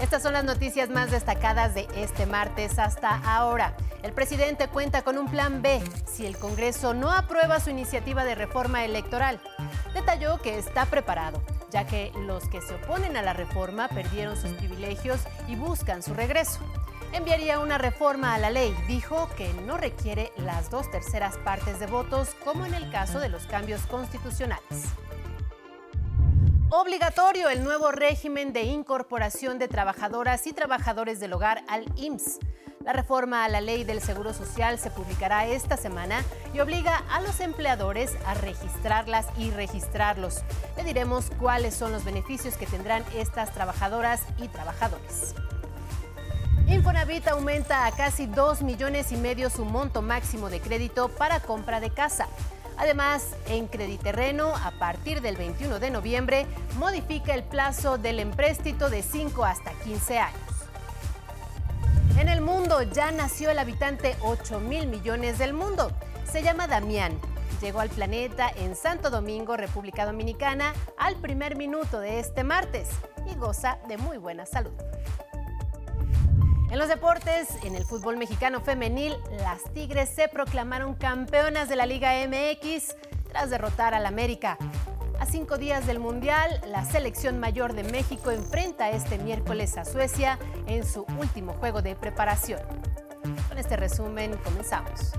Estas son las noticias más destacadas de este martes hasta ahora. El presidente cuenta con un plan B si el Congreso no aprueba su iniciativa de reforma electoral. Detalló que está preparado, ya que los que se oponen a la reforma perdieron sus privilegios y buscan su regreso. Enviaría una reforma a la ley. Dijo que no requiere las dos terceras partes de votos, como en el caso de los cambios constitucionales. Obligatorio el nuevo régimen de incorporación de trabajadoras y trabajadores del hogar al IMSS. La reforma a la ley del Seguro Social se publicará esta semana y obliga a los empleadores a registrarlas y registrarlos. Le diremos cuáles son los beneficios que tendrán estas trabajadoras y trabajadores. Infonavit aumenta a casi 2 millones y medio su monto máximo de crédito para compra de casa. Además, en Crediterreno, a partir del 21 de noviembre, modifica el plazo del empréstito de 5 hasta 15 años. En el mundo ya nació el habitante 8 mil millones del mundo. Se llama Damián. Llegó al planeta en Santo Domingo, República Dominicana, al primer minuto de este martes y goza de muy buena salud. En los deportes, en el fútbol mexicano femenil, las Tigres se proclamaron campeonas de la Liga MX tras derrotar al América. A cinco días del Mundial, la selección mayor de México enfrenta este miércoles a Suecia en su último juego de preparación. Con este resumen comenzamos.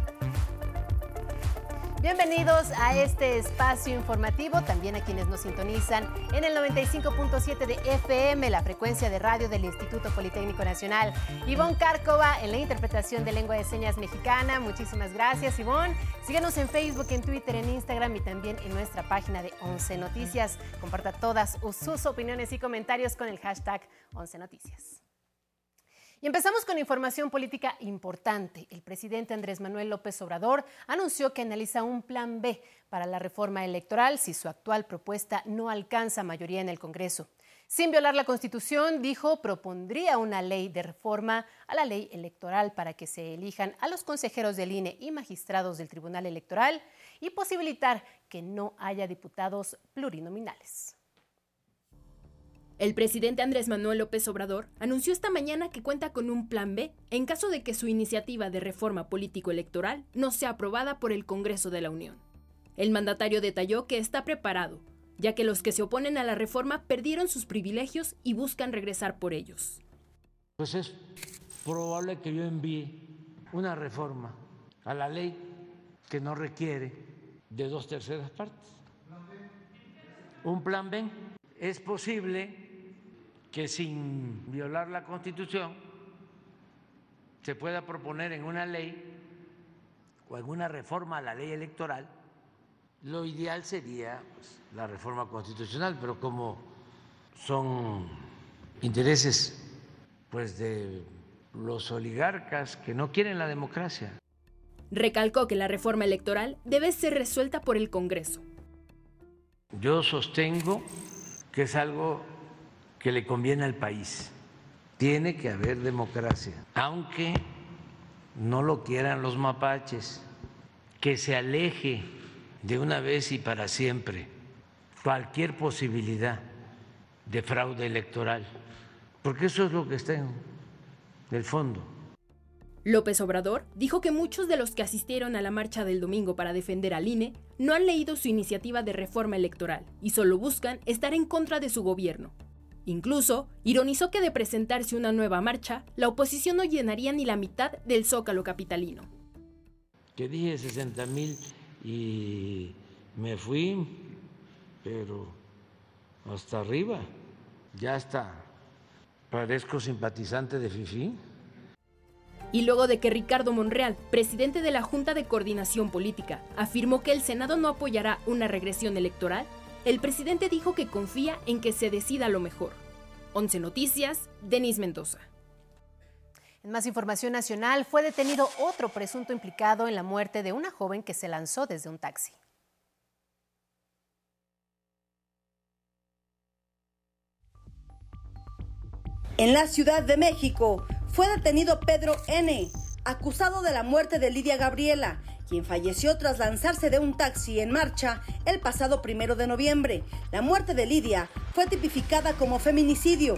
Bienvenidos a este espacio informativo, también a quienes nos sintonizan en el 95.7 de FM, la frecuencia de radio del Instituto Politécnico Nacional. Ivonne Cárcova en la interpretación de lengua de señas mexicana. Muchísimas gracias, Ivonne. Síganos en Facebook, en Twitter, en Instagram y también en nuestra página de 11 Noticias. Comparta todas sus opiniones y comentarios con el hashtag 11 Noticias. Y empezamos con información política importante. El presidente Andrés Manuel López Obrador anunció que analiza un plan B para la reforma electoral si su actual propuesta no alcanza mayoría en el Congreso. Sin violar la Constitución, dijo, propondría una ley de reforma a la ley electoral para que se elijan a los consejeros del INE y magistrados del Tribunal Electoral y posibilitar que no haya diputados plurinominales. El presidente Andrés Manuel López Obrador anunció esta mañana que cuenta con un plan B en caso de que su iniciativa de reforma político-electoral no sea aprobada por el Congreso de la Unión. El mandatario detalló que está preparado, ya que los que se oponen a la reforma perdieron sus privilegios y buscan regresar por ellos. Pues es probable que yo envíe una reforma a la ley que no requiere de dos terceras partes. Un plan B. Es posible que sin violar la Constitución se pueda proponer en una ley o en una reforma a la ley electoral, lo ideal sería pues, la reforma constitucional, pero como son intereses pues de los oligarcas que no quieren la democracia. Recalcó que la reforma electoral debe ser resuelta por el Congreso. Yo sostengo que es algo que le conviene al país. Tiene que haber democracia, aunque no lo quieran los mapaches, que se aleje de una vez y para siempre cualquier posibilidad de fraude electoral, porque eso es lo que está en el fondo. López Obrador dijo que muchos de los que asistieron a la marcha del domingo para defender al INE no han leído su iniciativa de reforma electoral y solo buscan estar en contra de su gobierno, Incluso ironizó que de presentarse una nueva marcha, la oposición no llenaría ni la mitad del zócalo capitalino. Que dije 60 mil y me fui, pero hasta arriba, ya está. Parezco simpatizante de FIFI. Y luego de que Ricardo Monreal, presidente de la Junta de Coordinación Política, afirmó que el Senado no apoyará una regresión electoral, el presidente dijo que confía en que se decida lo mejor. 11 Noticias, Denis Mendoza. En más información nacional, fue detenido otro presunto implicado en la muerte de una joven que se lanzó desde un taxi. En la Ciudad de México fue detenido Pedro N., acusado de la muerte de Lidia Gabriela, quien falleció tras lanzarse de un taxi en marcha el pasado primero de noviembre. La muerte de Lidia fue tipificada como feminicidio.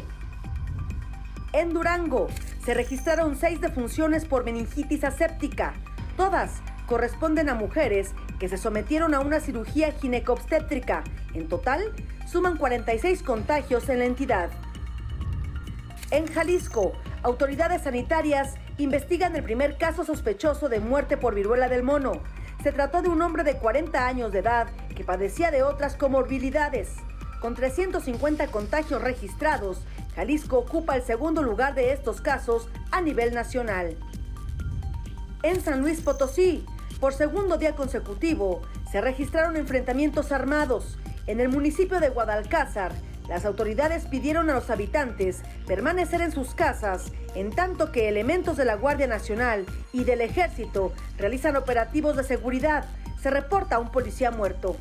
En Durango se registraron seis defunciones por meningitis aséptica. Todas corresponden a mujeres que se sometieron a una cirugía ginecobstétrica. En total, suman 46 contagios en la entidad. En Jalisco, autoridades sanitarias investigan el primer caso sospechoso de muerte por viruela del mono. Se trató de un hombre de 40 años de edad que padecía de otras comorbilidades. Con 350 contagios registrados, Jalisco ocupa el segundo lugar de estos casos a nivel nacional. En San Luis Potosí, por segundo día consecutivo, se registraron enfrentamientos armados. En el municipio de Guadalcázar, las autoridades pidieron a los habitantes permanecer en sus casas, en tanto que elementos de la Guardia Nacional y del Ejército realizan operativos de seguridad. Se reporta un policía muerto.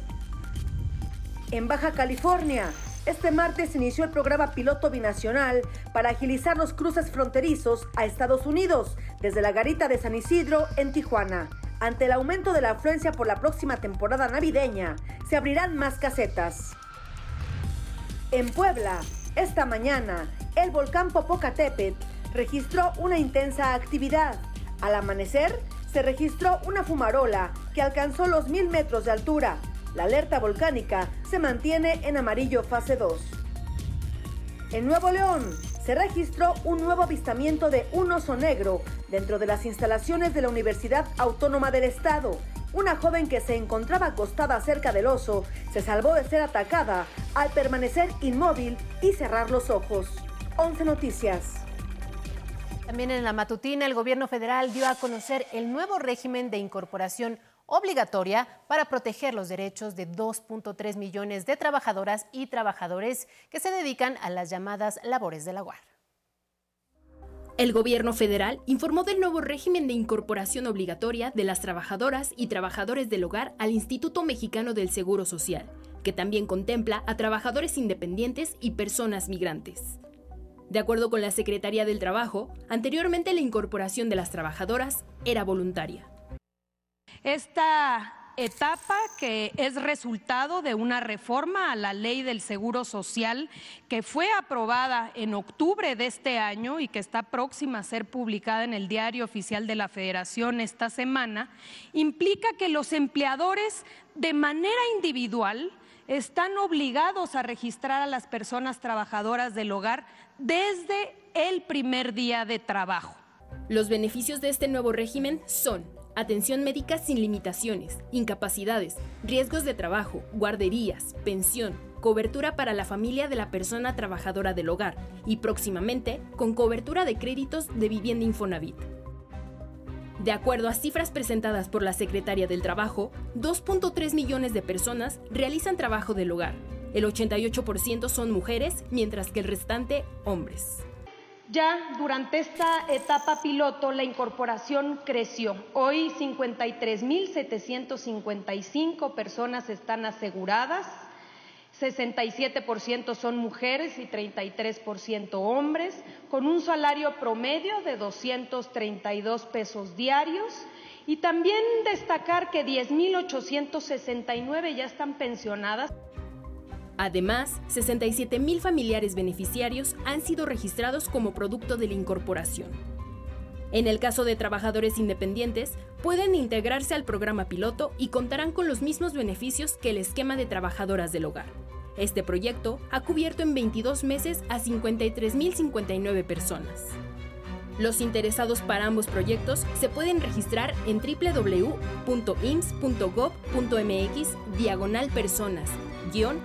En Baja California, este martes inició el programa piloto binacional para agilizar los cruces fronterizos a Estados Unidos desde la garita de San Isidro en Tijuana. Ante el aumento de la afluencia por la próxima temporada navideña, se abrirán más casetas. En Puebla, esta mañana, el volcán Popocatépetl registró una intensa actividad. Al amanecer, se registró una fumarola que alcanzó los mil metros de altura, la alerta volcánica se mantiene en amarillo fase 2. En Nuevo León se registró un nuevo avistamiento de un oso negro dentro de las instalaciones de la Universidad Autónoma del Estado. Una joven que se encontraba acostada cerca del oso se salvó de ser atacada al permanecer inmóvil y cerrar los ojos. 11 Noticias. También en la matutina, el gobierno federal dio a conocer el nuevo régimen de incorporación obligatoria para proteger los derechos de 2.3 millones de trabajadoras y trabajadores que se dedican a las llamadas labores del hogar. El gobierno federal informó del nuevo régimen de incorporación obligatoria de las trabajadoras y trabajadores del hogar al Instituto Mexicano del Seguro Social, que también contempla a trabajadores independientes y personas migrantes. De acuerdo con la Secretaría del Trabajo, anteriormente la incorporación de las trabajadoras era voluntaria. Esta etapa que es resultado de una reforma a la ley del Seguro Social que fue aprobada en octubre de este año y que está próxima a ser publicada en el Diario Oficial de la Federación esta semana, implica que los empleadores de manera individual están obligados a registrar a las personas trabajadoras del hogar desde el primer día de trabajo. Los beneficios de este nuevo régimen son atención médica sin limitaciones, incapacidades, riesgos de trabajo, guarderías, pensión, cobertura para la familia de la persona trabajadora del hogar y próximamente con cobertura de créditos de vivienda Infonavit. De acuerdo a cifras presentadas por la Secretaria del Trabajo, 2.3 millones de personas realizan trabajo del hogar. El 88% son mujeres, mientras que el restante hombres. Ya durante esta etapa piloto la incorporación creció. Hoy 53.755 personas están aseguradas, 67% son mujeres y 33% hombres, con un salario promedio de 232 pesos diarios. Y también destacar que 10.869 ya están pensionadas. Además, 67 mil familiares beneficiarios han sido registrados como producto de la incorporación. En el caso de trabajadores independientes, pueden integrarse al programa piloto y contarán con los mismos beneficios que el esquema de trabajadoras del hogar. Este proyecto ha cubierto en 22 meses a 53.059 personas. Los interesados para ambos proyectos se pueden registrar en www.ims.gov.mx diagonal personas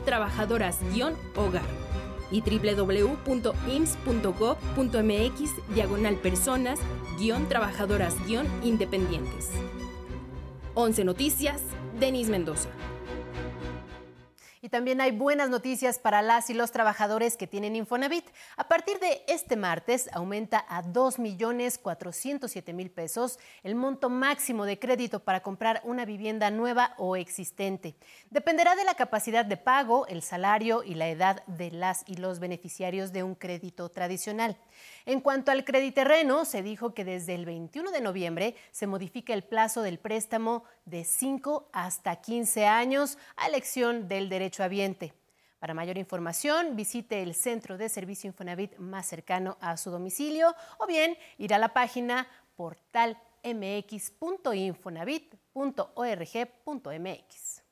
trabajadoras-hogar y www.ims.gov.mx diagonal personas trabajadoras independientes. 11 Noticias, Denis Mendoza. Y también hay buenas noticias para las y los trabajadores que tienen Infonavit. A partir de este martes aumenta a 2.407.000 pesos el monto máximo de crédito para comprar una vivienda nueva o existente. Dependerá de la capacidad de pago, el salario y la edad de las y los beneficiarios de un crédito tradicional. En cuanto al crediterreno, se dijo que desde el 21 de noviembre se modifica el plazo del préstamo de 5 hasta 15 años a elección del derecho habiente. Para mayor información, visite el centro de servicio Infonavit más cercano a su domicilio o bien ir a la página portalmx.infonavit.org.mx.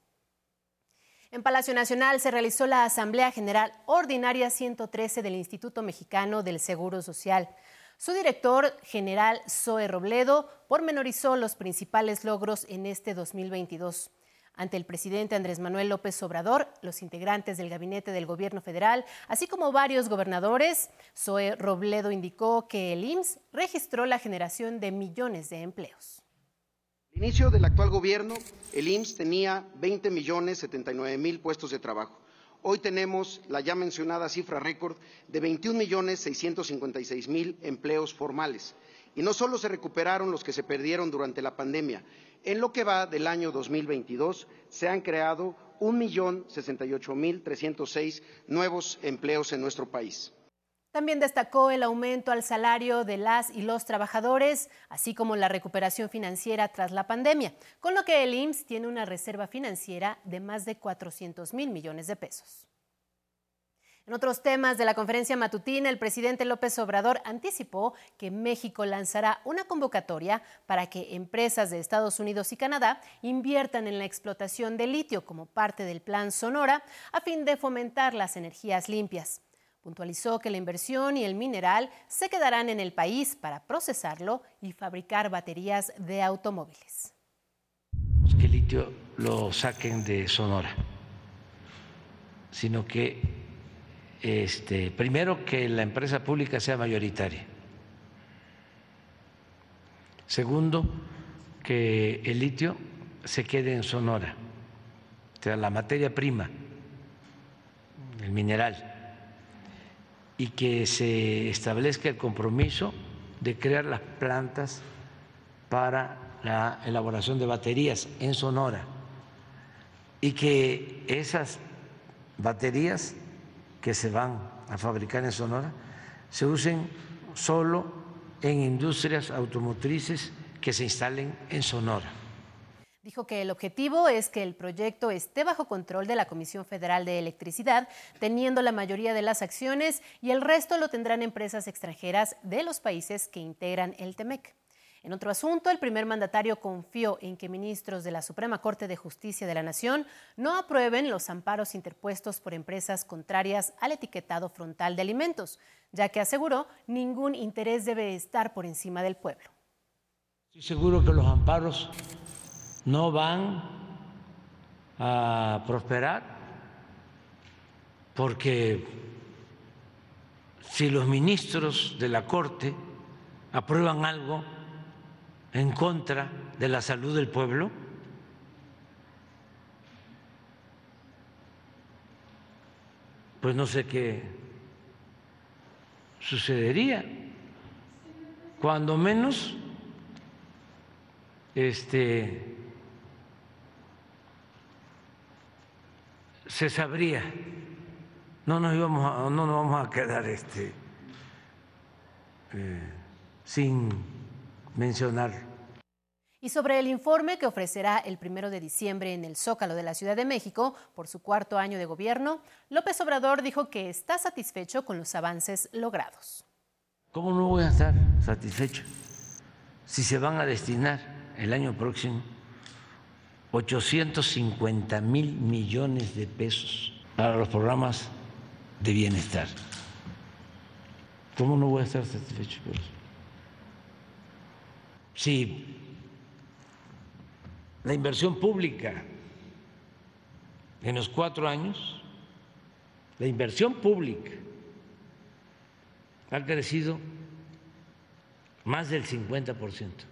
En Palacio Nacional se realizó la Asamblea General Ordinaria 113 del Instituto Mexicano del Seguro Social. Su director general, Zoe Robledo, pormenorizó los principales logros en este 2022. Ante el presidente Andrés Manuel López Obrador, los integrantes del gabinete del gobierno federal, así como varios gobernadores, Zoe Robledo indicó que el IMSS registró la generación de millones de empleos. Al inicio del actual gobierno, el IMSS tenía 20 millones 79 mil puestos de trabajo. Hoy tenemos la ya mencionada cifra récord de 21 millones 656 mil empleos formales. Y no solo se recuperaron los que se perdieron durante la pandemia, en lo que va del año 2022 se han creado 1.068.306 nuevos empleos en nuestro país. También destacó el aumento al salario de las y los trabajadores, así como la recuperación financiera tras la pandemia, con lo que el IMSS tiene una reserva financiera de más de 400 mil millones de pesos. En otros temas de la conferencia matutina, el presidente López Obrador anticipó que México lanzará una convocatoria para que empresas de Estados Unidos y Canadá inviertan en la explotación de litio como parte del Plan Sonora a fin de fomentar las energías limpias. Puntualizó que la inversión y el mineral se quedarán en el país para procesarlo y fabricar baterías de automóviles. Que el litio lo saquen de Sonora, sino que este, primero que la empresa pública sea mayoritaria. Segundo, que el litio se quede en Sonora, o sea, la materia prima, el mineral y que se establezca el compromiso de crear las plantas para la elaboración de baterías en Sonora y que esas baterías que se van a fabricar en Sonora se usen solo en industrias automotrices que se instalen en Sonora. Dijo que el objetivo es que el proyecto esté bajo control de la Comisión Federal de Electricidad, teniendo la mayoría de las acciones y el resto lo tendrán empresas extranjeras de los países que integran el TEMEC. En otro asunto, el primer mandatario confió en que ministros de la Suprema Corte de Justicia de la Nación no aprueben los amparos interpuestos por empresas contrarias al etiquetado frontal de alimentos, ya que aseguró ningún interés debe estar por encima del pueblo. Estoy seguro que los amparos no van a prosperar porque si los ministros de la Corte aprueban algo en contra de la salud del pueblo, pues no sé qué sucedería. Cuando menos, este, se sabría, no nos íbamos a, no nos vamos a quedar este, eh, sin mencionar. Y sobre el informe que ofrecerá el primero de diciembre en el Zócalo de la Ciudad de México por su cuarto año de gobierno, López Obrador dijo que está satisfecho con los avances logrados. ¿Cómo no voy a estar satisfecho si se van a destinar el año próximo 850 mil millones de pesos para los programas de bienestar. ¿Cómo no voy a estar satisfecho con eso? Si la inversión pública en los cuatro años, la inversión pública ha crecido más del 50 por ciento.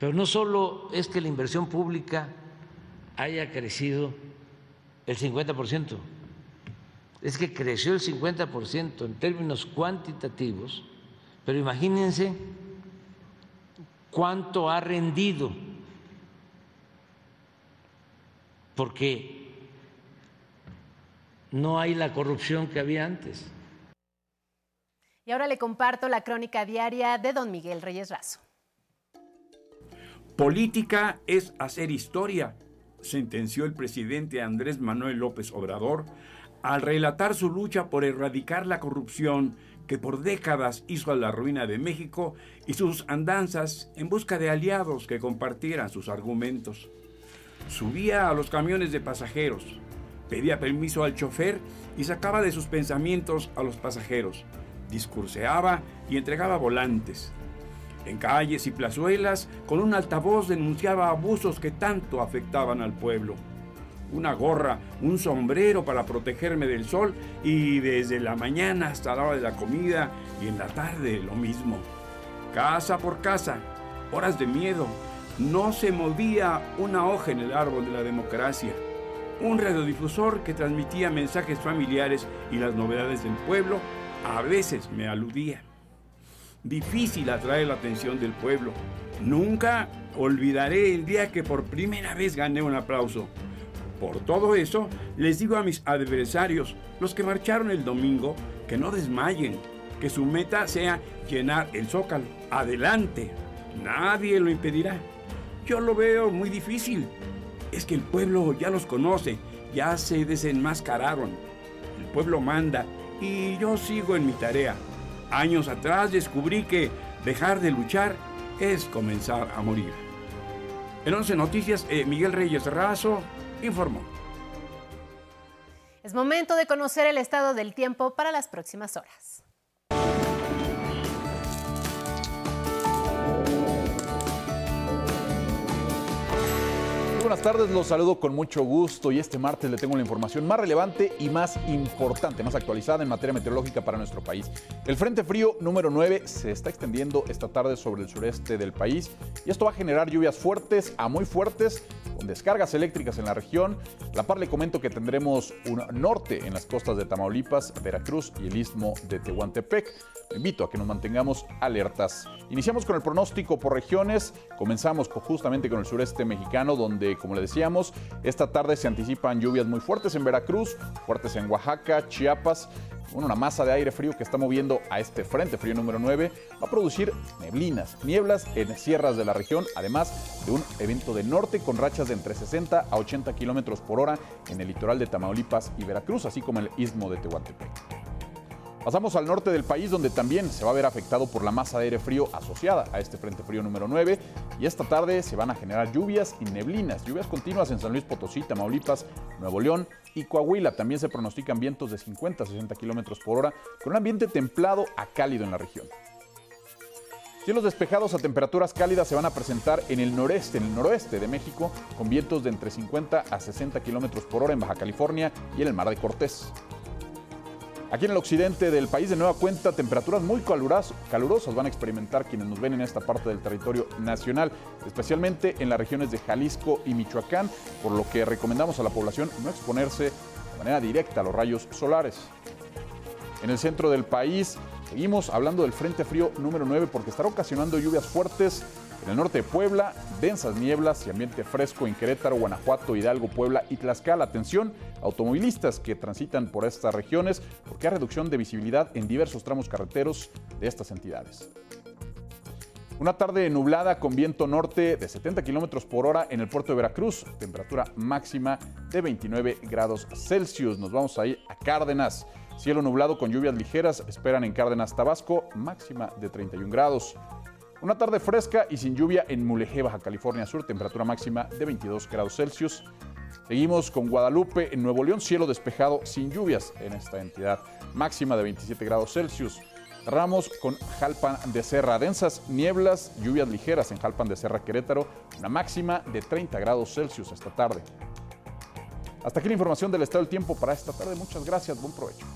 Pero no solo es que la inversión pública haya crecido el 50%. Es que creció el 50% en términos cuantitativos, pero imagínense cuánto ha rendido, porque no hay la corrupción que había antes. Y ahora le comparto la crónica diaria de don Miguel Reyes Razo. Política es hacer historia, sentenció el presidente Andrés Manuel López Obrador al relatar su lucha por erradicar la corrupción que por décadas hizo a la ruina de México y sus andanzas en busca de aliados que compartieran sus argumentos. Subía a los camiones de pasajeros, pedía permiso al chofer y sacaba de sus pensamientos a los pasajeros, discurseaba y entregaba volantes en calles y plazuelas, con un altavoz denunciaba abusos que tanto afectaban al pueblo. Una gorra, un sombrero para protegerme del sol y desde la mañana hasta la hora de la comida y en la tarde lo mismo. Casa por casa, horas de miedo. No se movía una hoja en el árbol de la democracia. Un radiodifusor que transmitía mensajes familiares y las novedades del pueblo a veces me aludía difícil atraer la atención del pueblo. Nunca olvidaré el día que por primera vez gané un aplauso. Por todo eso, les digo a mis adversarios, los que marcharon el domingo, que no desmayen, que su meta sea llenar el zócalo. Adelante, nadie lo impedirá. Yo lo veo muy difícil. Es que el pueblo ya los conoce, ya se desenmascararon. El pueblo manda y yo sigo en mi tarea. Años atrás descubrí que dejar de luchar es comenzar a morir. En 11 Noticias, eh, Miguel Reyes Razo informó. Es momento de conocer el estado del tiempo para las próximas horas. Buenas tardes, los saludo con mucho gusto y este martes le tengo la información más relevante y más importante, más actualizada en materia meteorológica para nuestro país. El Frente Frío número 9 se está extendiendo esta tarde sobre el sureste del país y esto va a generar lluvias fuertes a muy fuertes con descargas eléctricas en la región. la par le comento que tendremos un norte en las costas de Tamaulipas, Veracruz y el istmo de Tehuantepec. Invito a que nos mantengamos alertas. Iniciamos con el pronóstico por regiones. Comenzamos justamente con el sureste mexicano, donde, como le decíamos, esta tarde se anticipan lluvias muy fuertes en Veracruz, fuertes en Oaxaca, Chiapas. Bueno, una masa de aire frío que está moviendo a este frente frío número 9 va a producir neblinas, nieblas en sierras de la región, además de un evento de norte con rachas de entre 60 a 80 kilómetros por hora en el litoral de Tamaulipas y Veracruz, así como el istmo de Tehuantepec. Pasamos al norte del país donde también se va a ver afectado por la masa de aire frío asociada a este frente frío número 9 y esta tarde se van a generar lluvias y neblinas, lluvias continuas en San Luis Potosí, Tamaulipas, Nuevo León y Coahuila. También se pronostican vientos de 50 a 60 kilómetros por hora con un ambiente templado a cálido en la región. Cielos despejados a temperaturas cálidas se van a presentar en el noreste, en el noroeste de México, con vientos de entre 50 a 60 kilómetros por hora en Baja California y en el Mar de Cortés. Aquí en el occidente del país, de nueva cuenta, temperaturas muy calurosas van a experimentar quienes nos ven en esta parte del territorio nacional, especialmente en las regiones de Jalisco y Michoacán, por lo que recomendamos a la población no exponerse de manera directa a los rayos solares. En el centro del país, seguimos hablando del Frente Frío número 9 porque estará ocasionando lluvias fuertes en el norte de Puebla, densas nieblas y ambiente fresco en Querétaro, Guanajuato, Hidalgo, Puebla y Tlaxcala. Atención, automovilistas que transitan por estas regiones porque hay reducción de visibilidad en diversos tramos carreteros de estas entidades. Una tarde nublada con viento norte de 70 kilómetros por hora en el puerto de Veracruz, temperatura máxima de 29 grados Celsius. Nos vamos a ir a Cárdenas. Cielo nublado con lluvias ligeras esperan en Cárdenas, Tabasco, máxima de 31 grados. Una tarde fresca y sin lluvia en Mulegé, Baja California Sur, temperatura máxima de 22 grados Celsius. Seguimos con Guadalupe, en Nuevo León, cielo despejado sin lluvias en esta entidad, máxima de 27 grados Celsius. Ramos con Jalpan de Serra, densas nieblas, lluvias ligeras en Jalpan de Serra, Querétaro, una máxima de 30 grados Celsius esta tarde. Hasta aquí la información del estado del tiempo para esta tarde. Muchas gracias, buen provecho.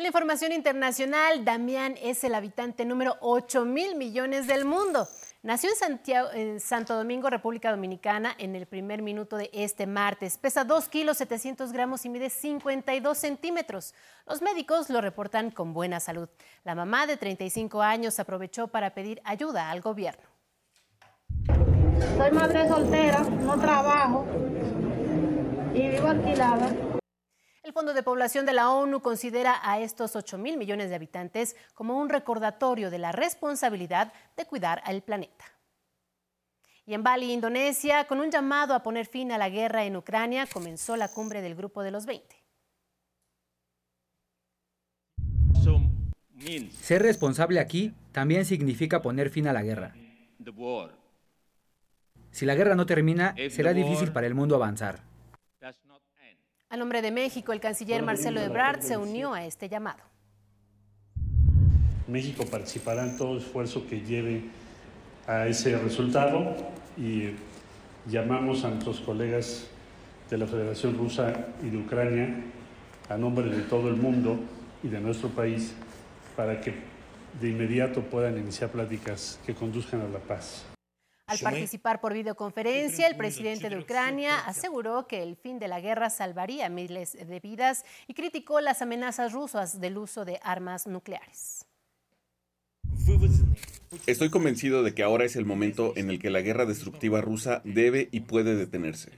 La información internacional, Damián es el habitante número 8 mil millones del mundo. Nació en, en Santo Domingo, República Dominicana, en el primer minuto de este martes. Pesa 2 kilos 700 gramos y mide 52 centímetros. Los médicos lo reportan con buena salud. La mamá de 35 años aprovechó para pedir ayuda al gobierno. Soy madre soltera, no trabajo y vivo alquilada. El Fondo de Población de la ONU considera a estos 8 mil millones de habitantes como un recordatorio de la responsabilidad de cuidar al planeta. Y en Bali, Indonesia, con un llamado a poner fin a la guerra en Ucrania, comenzó la cumbre del Grupo de los 20. Ser responsable aquí también significa poner fin a la guerra. Si la guerra no termina, será difícil para el mundo avanzar. A nombre de México, el canciller Marcelo Ebrard se unió a este llamado. México participará en todo esfuerzo que lleve a ese resultado y llamamos a nuestros colegas de la Federación Rusa y de Ucrania, a nombre de todo el mundo y de nuestro país, para que de inmediato puedan iniciar pláticas que conduzcan a la paz. Al participar por videoconferencia, el presidente de Ucrania aseguró que el fin de la guerra salvaría miles de vidas y criticó las amenazas rusas del uso de armas nucleares. Estoy convencido de que ahora es el momento en el que la guerra destructiva rusa debe y puede detenerse.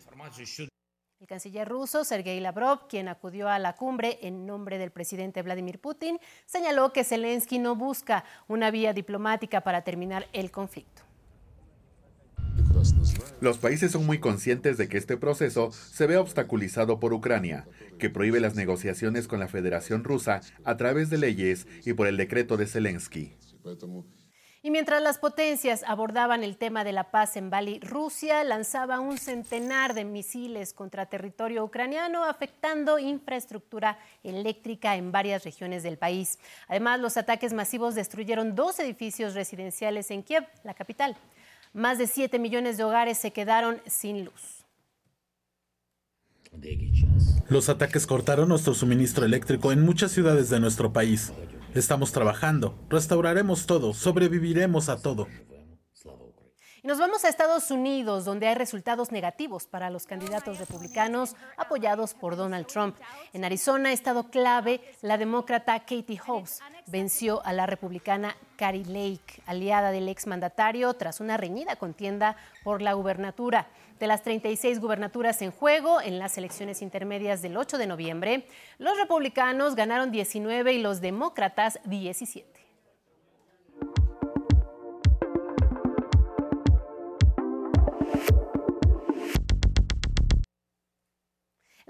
El canciller ruso, Sergei Lavrov, quien acudió a la cumbre en nombre del presidente Vladimir Putin, señaló que Zelensky no busca una vía diplomática para terminar el conflicto. Los países son muy conscientes de que este proceso se ve obstaculizado por Ucrania, que prohíbe las negociaciones con la Federación Rusa a través de leyes y por el decreto de Zelensky. Y mientras las potencias abordaban el tema de la paz en Bali, Rusia lanzaba un centenar de misiles contra territorio ucraniano, afectando infraestructura eléctrica en varias regiones del país. Además, los ataques masivos destruyeron dos edificios residenciales en Kiev, la capital. Más de 7 millones de hogares se quedaron sin luz. Los ataques cortaron nuestro suministro eléctrico en muchas ciudades de nuestro país. Estamos trabajando, restauraremos todo, sobreviviremos a todo. Y nos vamos a Estados Unidos, donde hay resultados negativos para los candidatos republicanos apoyados por Donald Trump. En Arizona, estado clave, la demócrata Katie Hobbs venció a la republicana Carrie Lake, aliada del exmandatario, tras una reñida contienda por la gubernatura. De las 36 gubernaturas en juego en las elecciones intermedias del 8 de noviembre, los republicanos ganaron 19 y los demócratas 17.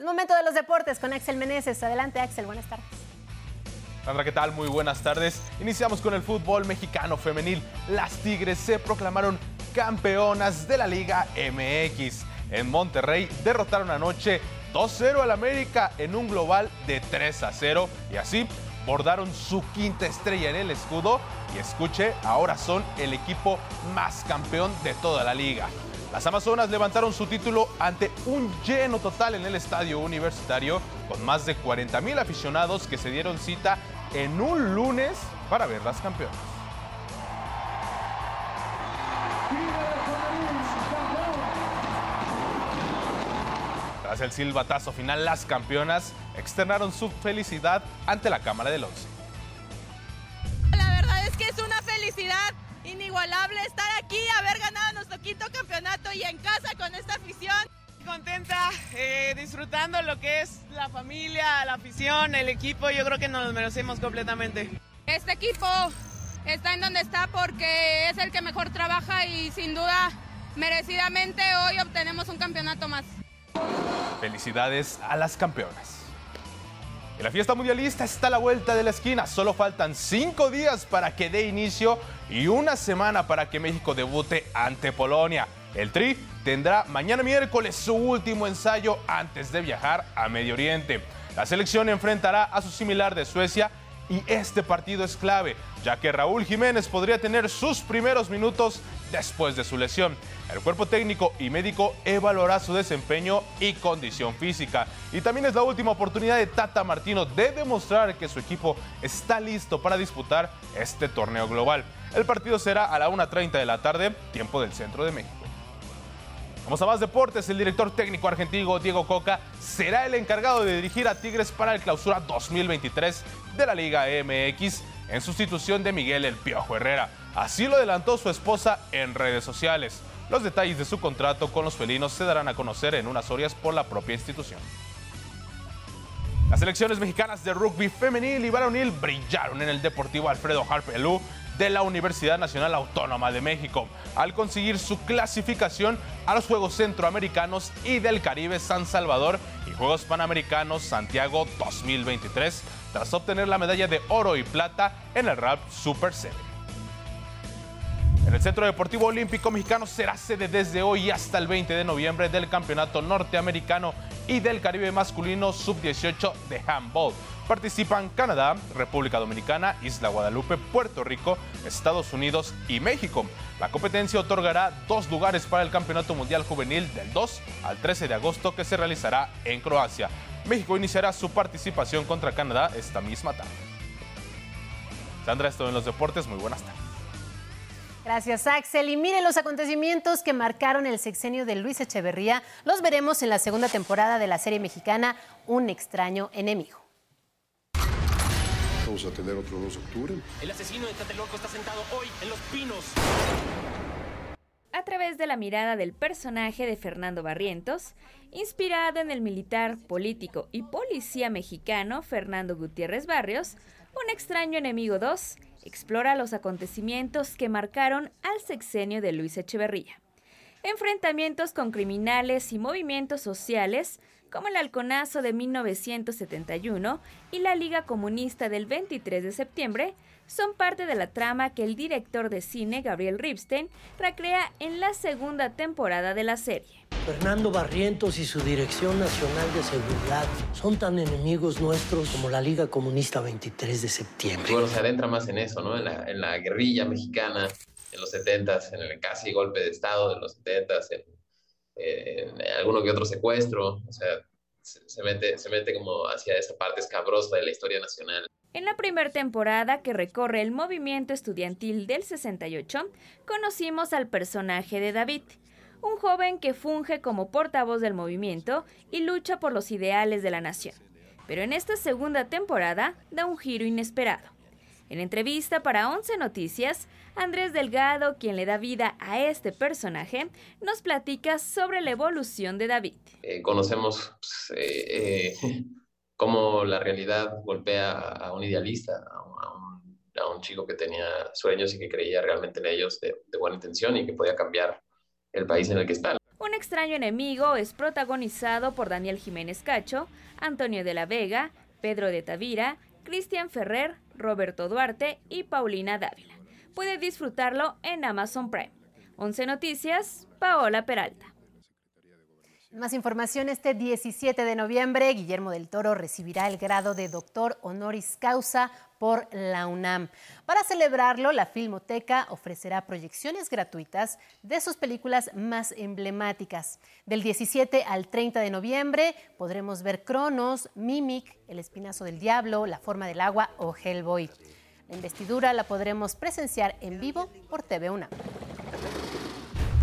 Es momento de los deportes con Axel Meneses. Adelante, Axel. Buenas tardes. Sandra, ¿qué tal? Muy buenas tardes. Iniciamos con el fútbol mexicano femenil. Las Tigres se proclamaron campeonas de la Liga MX. En Monterrey derrotaron anoche 2-0 al América en un global de 3 0 y así bordaron su quinta estrella en el escudo y escuche, ahora son el equipo más campeón de toda la liga. Las Amazonas levantaron su título ante un lleno total en el estadio universitario, con más de 40 mil aficionados que se dieron cita en un lunes para ver las campeonas. Tras el silbatazo final, las campeonas externaron su felicidad ante la Cámara del Once. Inigualable estar aquí, haber ganado nuestro quinto campeonato y en casa con esta afición. Contenta, eh, disfrutando lo que es la familia, la afición, el equipo, yo creo que nos lo merecemos completamente. Este equipo está en donde está porque es el que mejor trabaja y sin duda merecidamente hoy obtenemos un campeonato más. Felicidades a las campeonas. La fiesta mundialista está a la vuelta de la esquina. Solo faltan cinco días para que dé inicio y una semana para que México debute ante Polonia. El Tri tendrá mañana miércoles su último ensayo antes de viajar a Medio Oriente. La selección enfrentará a su similar de Suecia y este partido es clave, ya que Raúl Jiménez podría tener sus primeros minutos después de su lesión. El cuerpo técnico y médico evaluará su desempeño y condición física. Y también es la última oportunidad de Tata Martino de demostrar que su equipo está listo para disputar este torneo global. El partido será a la 1.30 de la tarde, tiempo del centro de México. Vamos a más deportes. El director técnico argentino Diego Coca será el encargado de dirigir a Tigres para el clausura 2023 de la Liga MX en sustitución de Miguel El Piojo Herrera. Así lo adelantó su esposa en redes sociales. Los detalles de su contrato con los felinos se darán a conocer en unas horas por la propia institución. Las selecciones mexicanas de rugby femenil y varonil brillaron en el Deportivo Alfredo Harpelú de la Universidad Nacional Autónoma de México, al conseguir su clasificación a los Juegos Centroamericanos y del Caribe San Salvador y Juegos Panamericanos Santiago 2023, tras obtener la medalla de oro y plata en el RAP Super Series. En el Centro Deportivo Olímpico Mexicano será sede desde hoy hasta el 20 de noviembre del Campeonato Norteamericano y del Caribe Masculino Sub-18 de Handball. Participan Canadá, República Dominicana, Isla Guadalupe, Puerto Rico, Estados Unidos y México. La competencia otorgará dos lugares para el Campeonato Mundial Juvenil del 2 al 13 de agosto que se realizará en Croacia. México iniciará su participación contra Canadá esta misma tarde. Sandra, esto en los deportes. Muy buenas tardes. Gracias, Axel. Y miren los acontecimientos que marcaron el sexenio de Luis Echeverría. Los veremos en la segunda temporada de la serie mexicana Un extraño enemigo. Vamos a tener otro 2 de octubre. El asesino de Tlatelolco está sentado hoy en Los Pinos. A través de la mirada del personaje de Fernando Barrientos, inspirado en el militar, político y policía mexicano Fernando Gutiérrez Barrios, Un extraño enemigo 2 explora los acontecimientos que marcaron al sexenio de Luis Echeverría. Enfrentamientos con criminales y movimientos sociales como el Halconazo de 1971 y la Liga Comunista del 23 de septiembre, son parte de la trama que el director de cine Gabriel Ripstein recrea en la segunda temporada de la serie. Fernando Barrientos y su Dirección Nacional de Seguridad son tan enemigos nuestros como la Liga Comunista 23 de septiembre. Bueno, se adentra más en eso, ¿no? En la, en la guerrilla mexicana en los 70s, en el casi golpe de Estado de los 70s, en eh, alguno que otro secuestro, o sea, se, mete, se mete como hacia esa parte escabrosa de la historia nacional. En la primera temporada que recorre el movimiento estudiantil del 68, conocimos al personaje de David, un joven que funge como portavoz del movimiento y lucha por los ideales de la nación. Pero en esta segunda temporada da un giro inesperado. En entrevista para Once Noticias, Andrés Delgado, quien le da vida a este personaje, nos platica sobre la evolución de David. Eh, conocemos pues, eh, eh, cómo la realidad golpea a un idealista, a un, chico que tenía sueños y que creía realmente en ellos de, buena intención y que podía cambiar el país en el que está. Un extraño enemigo es protagonizado por Daniel Jiménez Cacho, Antonio de la Vega, Pedro de Tavira, Cristian Ferrer, Roberto Duarte y Paulina Dávila. Puede disfrutarlo en Amazon Prime. 11 Noticias, Paola Peralta. Más información, este 17 de noviembre, Guillermo del Toro recibirá el grado de doctor honoris causa por la UNAM. Para celebrarlo, la Filmoteca ofrecerá proyecciones gratuitas de sus películas más emblemáticas. Del 17 al 30 de noviembre podremos ver Cronos, Mimic, El Espinazo del Diablo, La Forma del Agua o Hellboy. La investidura la podremos presenciar en vivo por TV UNAM.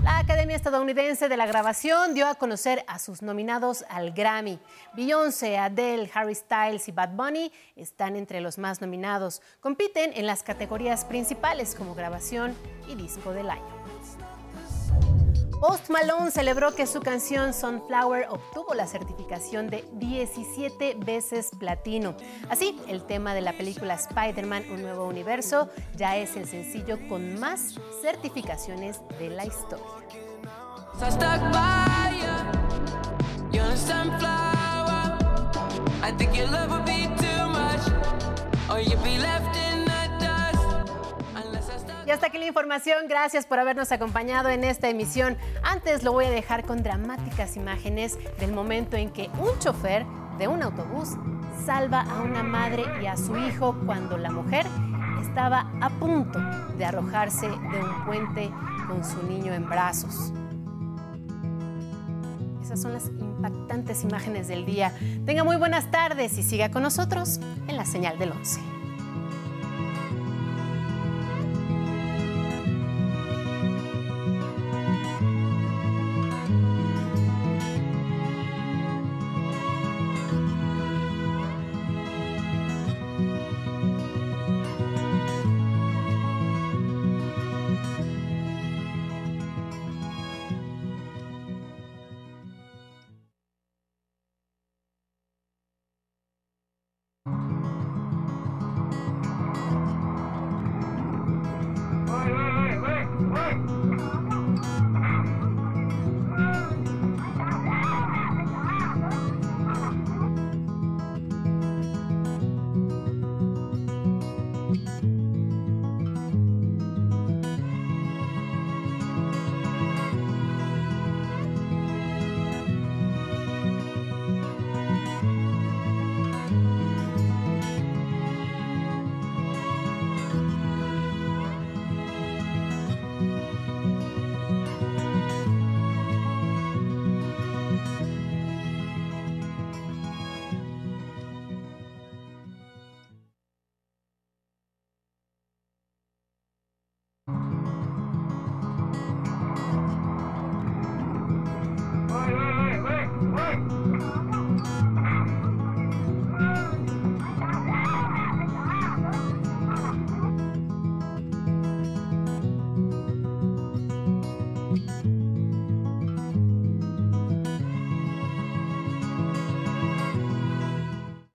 La Academia Estadounidense de la Grabación dio a conocer a sus nominados al Grammy. Beyoncé, Adele, Harry Styles y Bad Bunny están entre los más nominados. Compiten en las categorías principales como grabación y disco del año. Post Malone celebró que su canción Sunflower obtuvo la certificación de 17 veces platino. Así, el tema de la película Spider-Man Un Nuevo Universo ya es el sencillo con más certificaciones de la historia. Y hasta aquí la información. Gracias por habernos acompañado en esta emisión. Antes lo voy a dejar con dramáticas imágenes del momento en que un chofer de un autobús salva a una madre y a su hijo cuando la mujer estaba a punto de arrojarse de un puente con su niño en brazos. Esas son las impactantes imágenes del día. Tenga muy buenas tardes y siga con nosotros en la señal del 11.